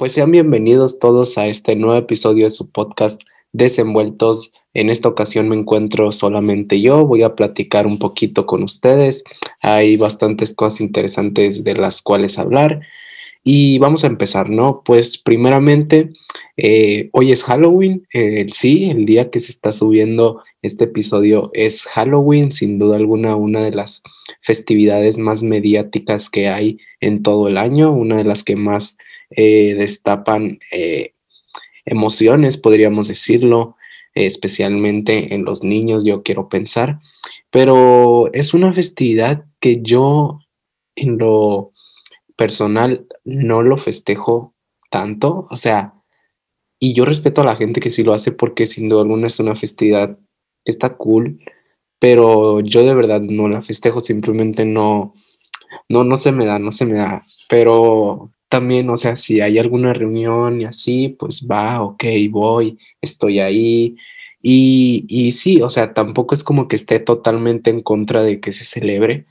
Pues sean bienvenidos todos a este nuevo episodio de su podcast Desenvueltos. En esta ocasión me encuentro solamente yo, voy a platicar un poquito con ustedes. Hay bastantes cosas interesantes de las cuales hablar y vamos a empezar, ¿no? Pues primeramente, eh, hoy es Halloween, eh, sí, el día que se está subiendo este episodio es Halloween, sin duda alguna una de las festividades más mediáticas que hay en todo el año, una de las que más eh, destapan eh, emociones, podríamos decirlo, especialmente en los niños, yo quiero pensar, pero es una festividad que yo en lo personal no lo festejo tanto, o sea, y yo respeto a la gente que sí lo hace porque sin duda alguna es una festividad que está cool, pero yo de verdad no la festejo, simplemente no, no, no se me da, no se me da, pero también, o sea, si hay alguna reunión y así, pues va, ok, voy, estoy ahí. Y, y sí, o sea, tampoco es como que esté totalmente en contra de que se celebre,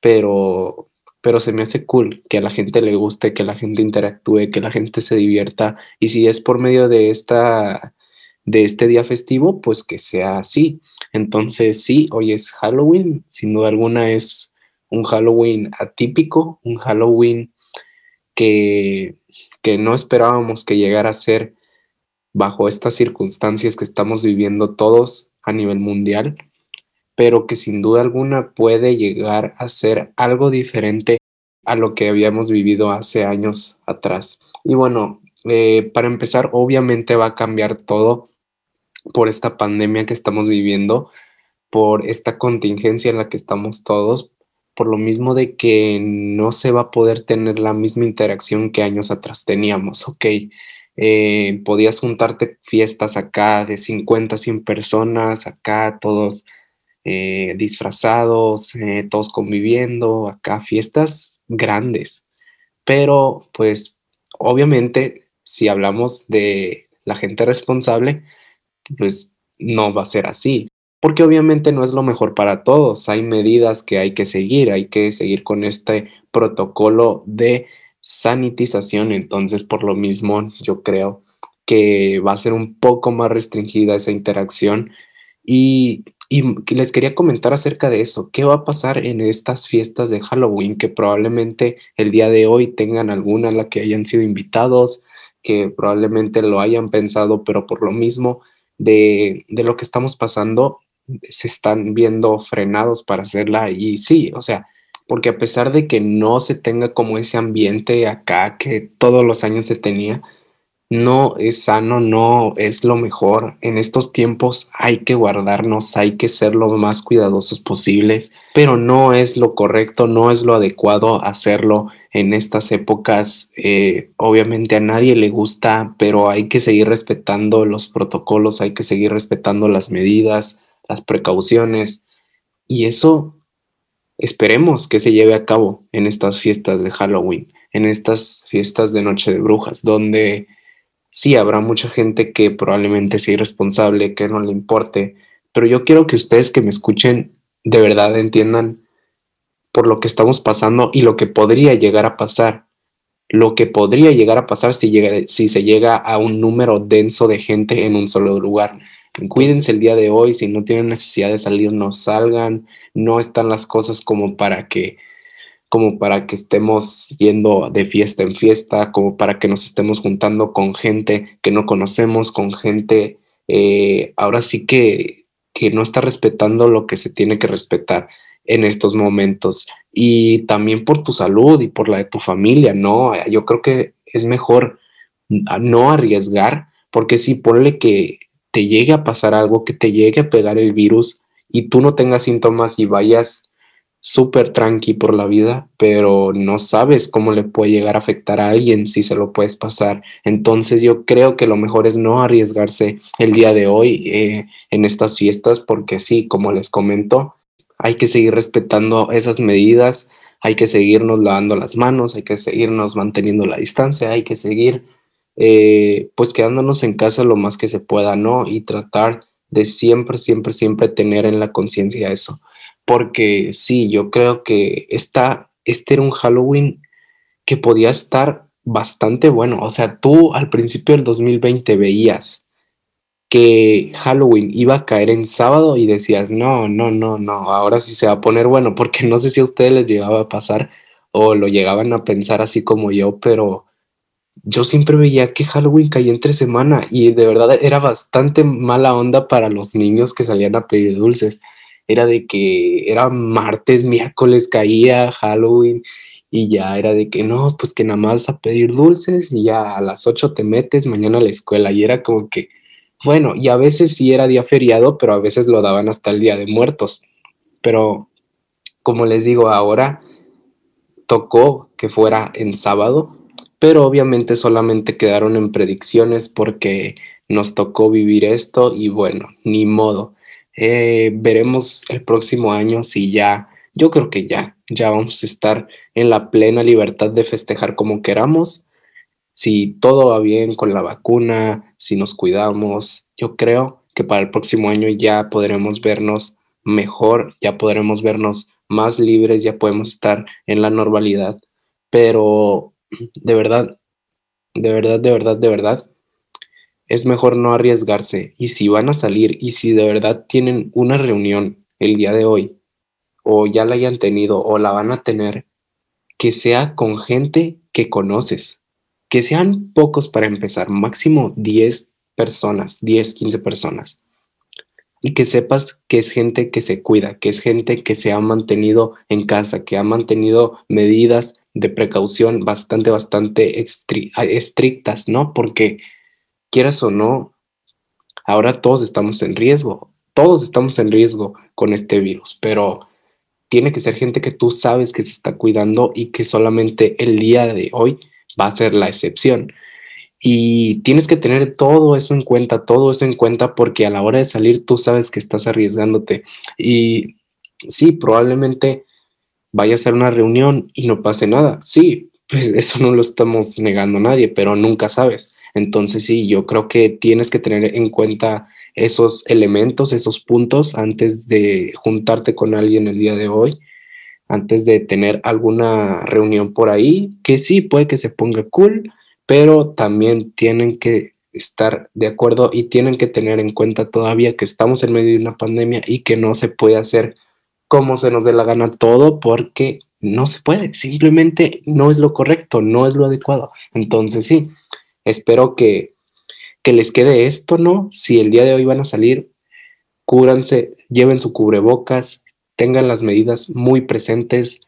pero, pero se me hace cool que a la gente le guste, que la gente interactúe, que la gente se divierta. Y si es por medio de esta, de este día festivo, pues que sea así. Entonces, sí, hoy es Halloween, sin duda alguna es un Halloween atípico, un Halloween que, no esperábamos que llegara a ser bajo estas circunstancias que estamos viviendo todos a nivel mundial, pero que sin duda alguna puede llegar a ser algo diferente a lo que habíamos vivido hace años atrás. Y bueno, eh, para empezar, obviamente va a cambiar todo por esta pandemia que estamos viviendo, por esta contingencia en la que estamos todos, por lo mismo de que no se va a poder tener la misma interacción que años atrás teníamos, ¿ok? Eh, podías juntarte fiestas acá de 50, 100 personas, acá todos eh, disfrazados, eh, todos conviviendo, acá fiestas grandes. Pero pues obviamente si hablamos de la gente responsable, pues no va a ser así porque obviamente no es lo mejor para todos. Hay medidas que hay que seguir, hay que seguir con este protocolo de sanitización. Entonces, por lo mismo, yo creo que va a ser un poco más restringida esa interacción. Y, les quería comentar acerca de eso. ¿Qué va a pasar en estas fiestas de Halloween? Que probablemente el día de hoy tengan alguna a la que hayan sido invitados, que probablemente lo hayan pensado, pero por lo mismo de, lo que estamos pasando, se están viendo frenados para hacerla y sí, o sea, porque a pesar de que no se tenga como ese ambiente acá que todos los años se tenía, no es sano, no es lo mejor. En estos tiempos hay que guardarnos, hay que ser lo más cuidadosos posibles, pero no es lo correcto, no es lo adecuado hacerlo en estas épocas. Eh, obviamente a nadie le gusta, pero hay que seguir respetando los protocolos, hay que seguir respetando las medidas, las precauciones y eso esperemos que se lleve a cabo en estas fiestas de Halloween, en estas fiestas de Noche de Brujas, donde sí habrá mucha gente que probablemente sea irresponsable, que no le importe, pero yo quiero que ustedes que me escuchen de verdad entiendan por lo que estamos pasando y lo que podría llegar a pasar. Lo que podría llegar a pasar si, llega, si se llega a un número denso de gente en un solo lugar. Cuídense el día de hoy, si no tienen necesidad de salir, no salgan, no están las cosas como para que como para que estemos yendo de fiesta en fiesta, como para que nos estemos juntando con gente que no conocemos, con gente eh, ahora sí que, que no está respetando lo que se tiene que respetar en estos momentos. Y también por tu salud y por la de tu familia, ¿no? Yo creo que es mejor no arriesgar, porque si ponle que te llegue a pasar algo, que te llegue a pegar el virus y tú no tengas síntomas y vayas súper tranqui por la vida, pero no sabes cómo le puede llegar a afectar a alguien si se lo puedes pasar. Entonces yo creo que lo mejor es no arriesgarse el día de hoy eh, en estas fiestas, porque sí, como les comento, hay que seguir respetando esas medidas, hay que seguirnos lavando las manos, hay que seguirnos manteniendo la distancia, hay que seguir eh, pues quedándonos en casa lo más que se pueda, ¿no? Y tratar de siempre, siempre, siempre tener en la conciencia eso. Porque sí, yo creo que esta, este era un Halloween que podía estar bastante bueno. O sea, tú al principio del 2020 veías que Halloween iba a caer en sábado y decías, no, no, no, no, ahora sí se va a poner bueno, porque no sé si a ustedes les llegaba a pasar o lo llegaban a pensar así como yo, pero yo siempre veía que Halloween caía entre semana y de verdad era bastante mala onda para los niños que salían a pedir dulces. Era de que era martes, miércoles caía Halloween y ya era de que no, pues que nada más a pedir dulces y ya a las 8 te metes mañana a la escuela y era como que, bueno, y a veces sí era día feriado, pero a veces lo daban hasta el día de muertos. Pero como les digo, ahora tocó que fuera en sábado pero obviamente solamente quedaron en predicciones porque nos tocó vivir esto y bueno, ni modo. Eh, veremos el próximo año si ya, yo creo que ya, ya vamos a estar en la plena libertad de festejar como queramos. Si todo va bien con la vacuna, si nos cuidamos, yo creo que para el próximo año ya podremos vernos mejor, ya podremos vernos más libres, ya podemos estar en la normalidad. Pero de verdad, de verdad, de verdad, de verdad, es mejor no arriesgarse. Y si van a salir y si de verdad tienen una reunión el día de hoy, o ya la hayan tenido o la van a tener, que sea con gente que conoces, que sean pocos para empezar, máximo 10 personas, 10, 15 personas. Y que sepas que es gente que se cuida, que es gente que se ha mantenido en casa, que ha mantenido medidas de precaución bastante, bastante estrictas, ¿no? Porque quieras o no, ahora todos estamos en riesgo, todos estamos en riesgo con este virus, pero tiene que ser gente que tú sabes que se está cuidando y que solamente el día de hoy va a ser la excepción. Y tienes que tener todo eso en cuenta, todo eso en cuenta, porque a la hora de salir tú sabes que estás arriesgándote. Y sí, probablemente vaya a ser una reunión y no pase nada. Sí, pues eso no lo estamos negando a nadie, pero nunca sabes. Entonces sí, yo creo que tienes que tener en cuenta esos elementos, esos puntos antes de juntarte con alguien el día de hoy, antes de tener alguna reunión por ahí, que sí puede que se ponga cool, pero también tienen que estar de acuerdo y tienen que tener en cuenta todavía que estamos en medio de una pandemia y que no se puede hacer como se nos dé la gana todo porque no se puede, simplemente no es lo correcto, no es lo adecuado. Entonces sí, espero que, que les quede esto, ¿no? Si el día de hoy van a salir, cúranse, lleven su cubrebocas, tengan las medidas muy presentes,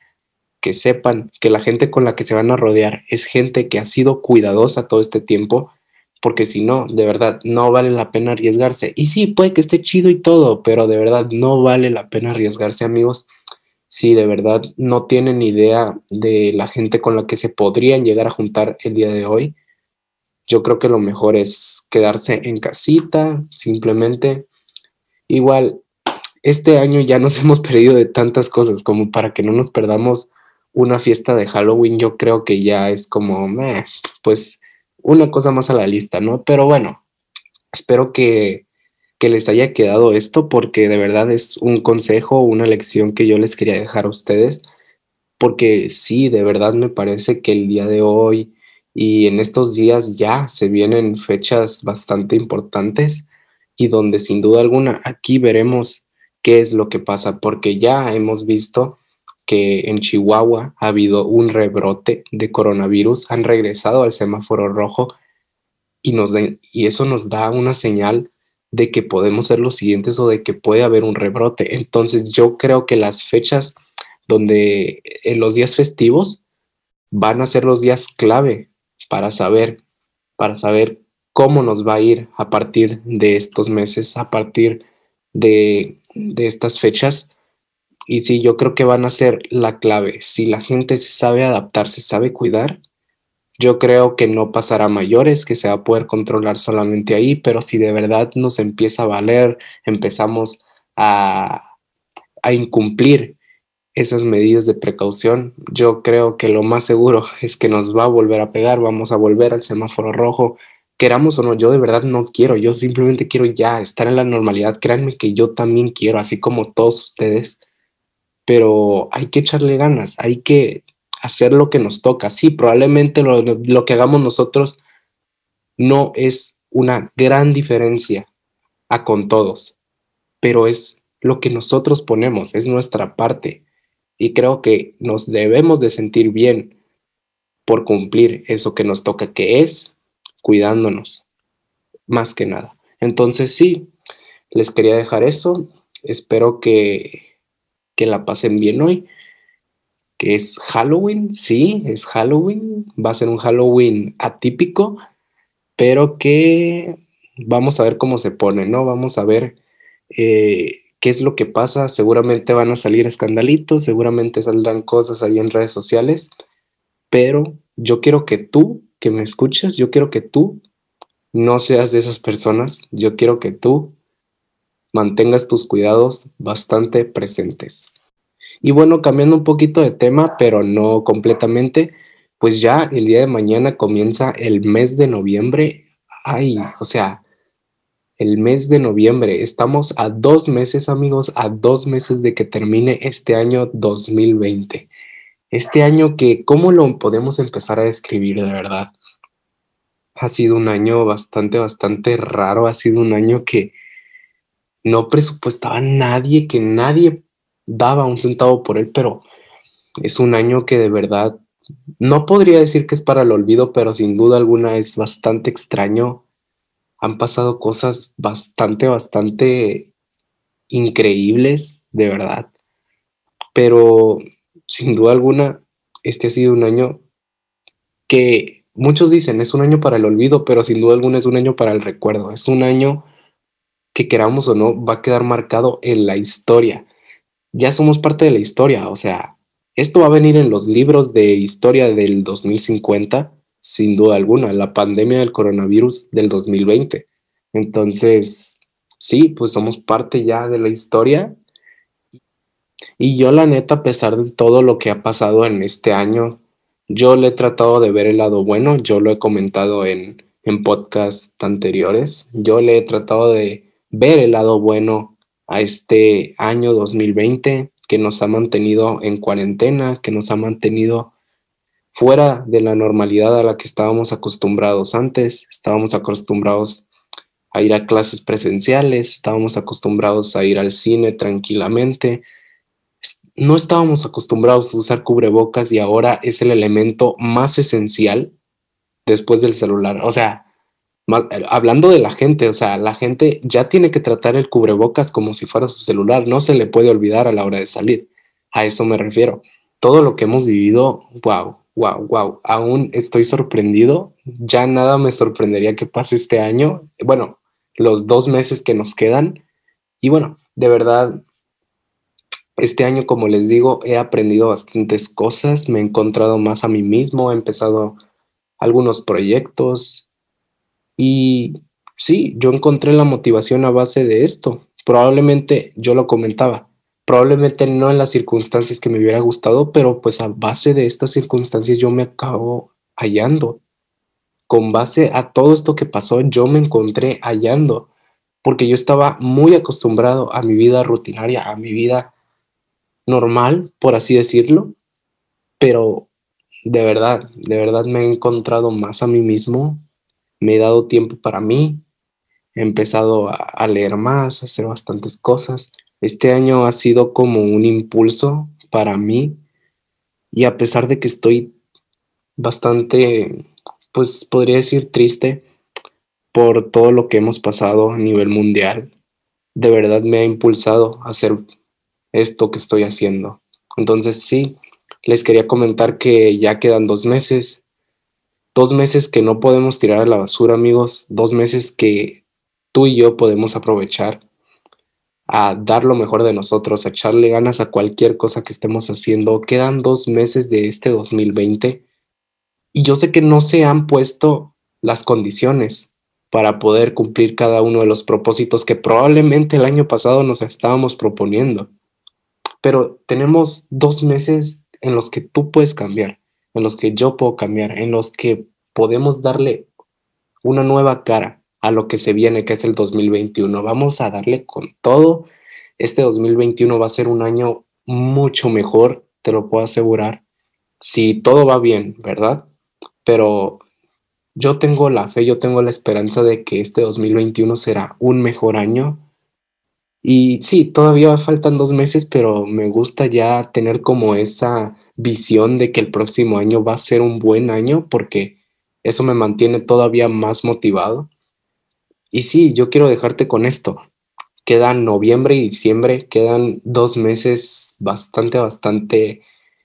que sepan que la gente con la que se van a rodear es gente que ha sido cuidadosa todo este tiempo porque si no, de verdad, no vale la pena arriesgarse. Y sí, puede que esté chido y todo, pero de verdad no vale la pena arriesgarse, amigos. Si de verdad no tienen idea de la gente con la que se podrían llegar a juntar el día de hoy, yo creo que lo mejor es quedarse en casita, simplemente. Igual, este año ya nos hemos perdido de tantas cosas como para que no nos perdamos una fiesta de Halloween. Yo creo que ya es como, pues una cosa más a la lista, ¿no? Pero bueno, espero que, les haya quedado esto porque de verdad es un consejo, una lección que yo les quería dejar a ustedes, porque sí, de verdad me parece que el día de hoy y en estos días ya se vienen fechas bastante importantes y donde sin duda alguna aquí veremos qué es lo que pasa, porque ya hemos visto que en Chihuahua ha habido un rebrote de coronavirus, han regresado al semáforo rojo y, nos y eso nos da una señal de que podemos ser los siguientes o de que puede haber un rebrote. Entonces yo creo que las fechas donde en eh, los días festivos van a ser los días clave para saber, para saber cómo nos va a ir a partir de estos meses, a partir de, de estas fechas y sí, yo creo que van a ser la clave. Si la gente se sabe adaptar, se sabe cuidar, yo creo que no pasará mayores, que se va a poder controlar solamente ahí, pero si de verdad nos empieza a valer, empezamos a, a incumplir esas medidas de precaución, yo creo que lo más seguro es que nos va a volver a pegar, vamos a volver al semáforo rojo, queramos o no, yo de verdad no quiero, yo simplemente quiero ya estar en la normalidad, créanme que yo también quiero, así como todos ustedes, pero hay que echarle ganas, hay que, hacer lo que nos toca. Sí, probablemente lo, lo que hagamos nosotros no es una gran diferencia a con todos, pero es lo que nosotros ponemos, es nuestra parte. Y creo que nos debemos de sentir bien por cumplir eso que nos toca, que es cuidándonos, más que nada. Entonces sí, les quería dejar eso. Espero que, que la pasen bien hoy. Que es Halloween, sí, es Halloween. Va a ser un Halloween atípico, pero que vamos a ver cómo se pone, ¿no? Vamos a ver eh, qué es lo que pasa. Seguramente van a salir escandalitos, seguramente saldrán cosas ahí en redes sociales, pero yo quiero que tú, que me escuches, yo quiero que tú no seas de esas personas. Yo quiero que tú mantengas tus cuidados bastante presentes. Y bueno, cambiando un poquito de tema, pero no completamente, pues ya el día de mañana comienza el mes de noviembre. Ay, o sea, el mes de noviembre. Estamos a dos meses, amigos, a dos meses de que termine este año 2020. Este año que, ¿cómo lo podemos empezar a describir de verdad? ha sido un año bastante, bastante raro. Ha sido un año que no presupuestaba nadie, que nadie daba un centavo por él, pero es un año que de verdad no podría decir que es para el olvido, pero sin duda alguna es bastante extraño. Han pasado cosas bastante, bastante increíbles, de verdad. Pero sin duda alguna, este ha sido un año que muchos dicen es un año para el olvido, pero sin duda alguna es un año para el recuerdo. Es un año que queramos o no va a quedar marcado en la historia. Ya somos parte de la historia, o sea, esto va a venir en los libros de historia del 2050, sin duda alguna, la pandemia del coronavirus del 2020. Entonces, sí, pues somos parte ya de la historia. Y yo la neta, a pesar de todo lo que ha pasado en este año, yo le he tratado de ver el lado bueno, yo lo he comentado en, en podcasts anteriores, yo le he tratado de ver el lado bueno a este año 2020 que nos ha mantenido en cuarentena, que nos ha mantenido fuera de la normalidad a la que estábamos acostumbrados antes. Estábamos acostumbrados a ir a clases presenciales, estábamos acostumbrados a ir al cine tranquilamente, no estábamos acostumbrados a usar cubrebocas y ahora es el elemento más esencial después del celular. O sea, hablando de la gente, o sea, la gente ya tiene que tratar el cubrebocas como si fuera su celular, no se le puede olvidar a la hora de salir. A eso me refiero. Todo lo que hemos vivido, wow, wow, wow. Aún estoy sorprendido. Ya nada me sorprendería que pase este año. Bueno, los dos meses que nos quedan. Y bueno, de verdad, este año, como les digo, he aprendido bastantes cosas, me he encontrado más a mí mismo, he empezado algunos proyectos y sí, yo encontré la motivación a base de esto. Probablemente yo lo comentaba, probablemente no en las circunstancias que me hubiera gustado, pero pues a base de estas circunstancias yo me acabo hallando. Con base a todo esto que pasó, yo me encontré hallando, porque yo estaba muy acostumbrado a mi vida rutinaria, a mi vida normal, por así decirlo, pero de verdad, de verdad me he encontrado más a mí mismo, me he dado tiempo para mí, he empezado a, leer más, a hacer bastantes cosas. Este año ha sido como un impulso para mí y a pesar de que estoy bastante, pues podría decir triste por todo lo que hemos pasado a nivel mundial, de verdad me ha impulsado a hacer esto que estoy haciendo. Entonces sí, les quería comentar que ya quedan dos meses, dos meses que no podemos tirar a la basura, amigos, dos meses que tú y yo podemos aprovechar a dar lo mejor de nosotros, a echarle ganas a cualquier cosa que estemos haciendo. Quedan dos meses de este 2020 y yo sé que no se han puesto las condiciones para poder cumplir cada uno de los propósitos que probablemente el año pasado nos estábamos proponiendo pero tenemos dos meses en los que tú puedes cambiar, en los que yo puedo cambiar, en los que podemos darle una nueva cara a lo que se viene, que es el 2021. Vamos a darle con todo. Este 2021 va a ser un año mucho mejor, te lo puedo asegurar. si todo va bien, ¿verdad? Pero yo tengo la fe, yo tengo la esperanza de que este 2021 será un mejor año. Y sí, todavía faltan dos meses, pero me gusta ya tener como esa visión de que el próximo año va a ser un buen año porque eso me mantiene todavía más motivado. Y sí, yo quiero dejarte con esto. Quedan noviembre y diciembre, quedan dos meses bastante, bastante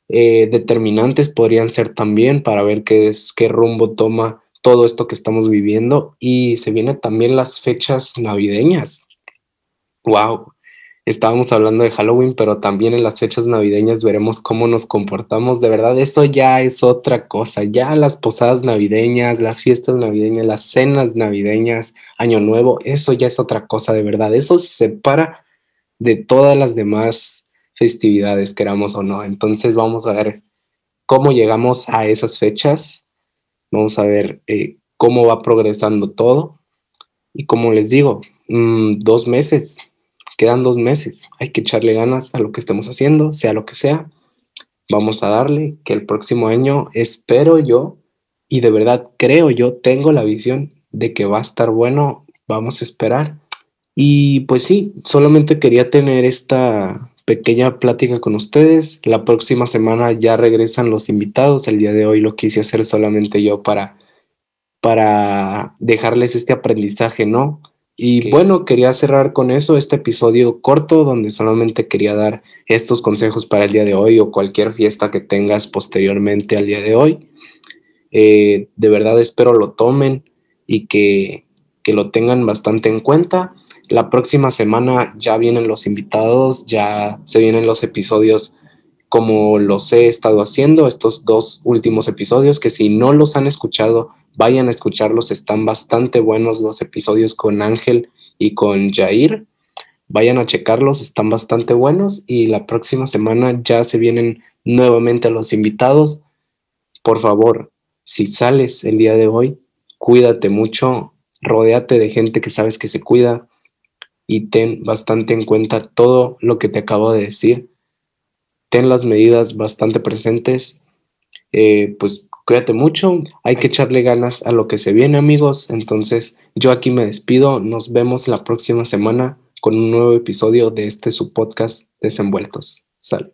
eh, determinantes podrían ser también para ver qué, es, qué rumbo toma todo esto que estamos viviendo. Y se vienen también las fechas navideñas. ¡Wow! Estábamos hablando de Halloween, pero también en las fechas navideñas veremos cómo nos comportamos. De verdad, eso ya es otra cosa. Ya las posadas navideñas, las fiestas navideñas, las cenas navideñas, Año Nuevo, eso ya es otra cosa, de verdad. Eso se separa de todas las demás festividades, queramos o no. Entonces vamos a ver cómo llegamos a esas fechas. Vamos a ver eh, cómo va progresando todo. Y como les digo, mm, dos meses, Quedan dos meses, hay que echarle ganas a lo que estemos haciendo, sea lo que sea. Vamos a darle que el próximo año espero yo y de verdad creo yo, tengo la visión de que va a estar bueno, vamos a esperar. Y pues sí, solamente quería tener esta pequeña plática con ustedes. La próxima semana ya regresan los invitados. El día de hoy lo quise hacer solamente yo para para dejarles este aprendizaje, ¿no? Y bueno, quería cerrar con eso este episodio corto donde solamente quería dar estos consejos para el día de hoy o cualquier fiesta que tengas posteriormente al día de hoy. Eh, de verdad espero lo tomen y que, que lo tengan bastante en cuenta. La próxima semana ya vienen los invitados, ya se vienen los episodios como los he estado haciendo, estos dos últimos episodios, que si no los han escuchado, Vayan a escucharlos, están bastante buenos los episodios con Ángel y con Jair. Vayan a checarlos, están bastante buenos y la próxima semana ya se vienen nuevamente los invitados. Por favor, si sales el día de hoy, cuídate mucho, rodéate de gente que sabes que se cuida y ten bastante en cuenta todo lo que te acabo de decir. Ten las medidas bastante presentes. Eh, pues Cuídate mucho, hay que echarle ganas a lo que se viene amigos. Entonces yo aquí me despido, nos vemos la próxima semana con un nuevo episodio de este su podcast Desenvueltos. Sal.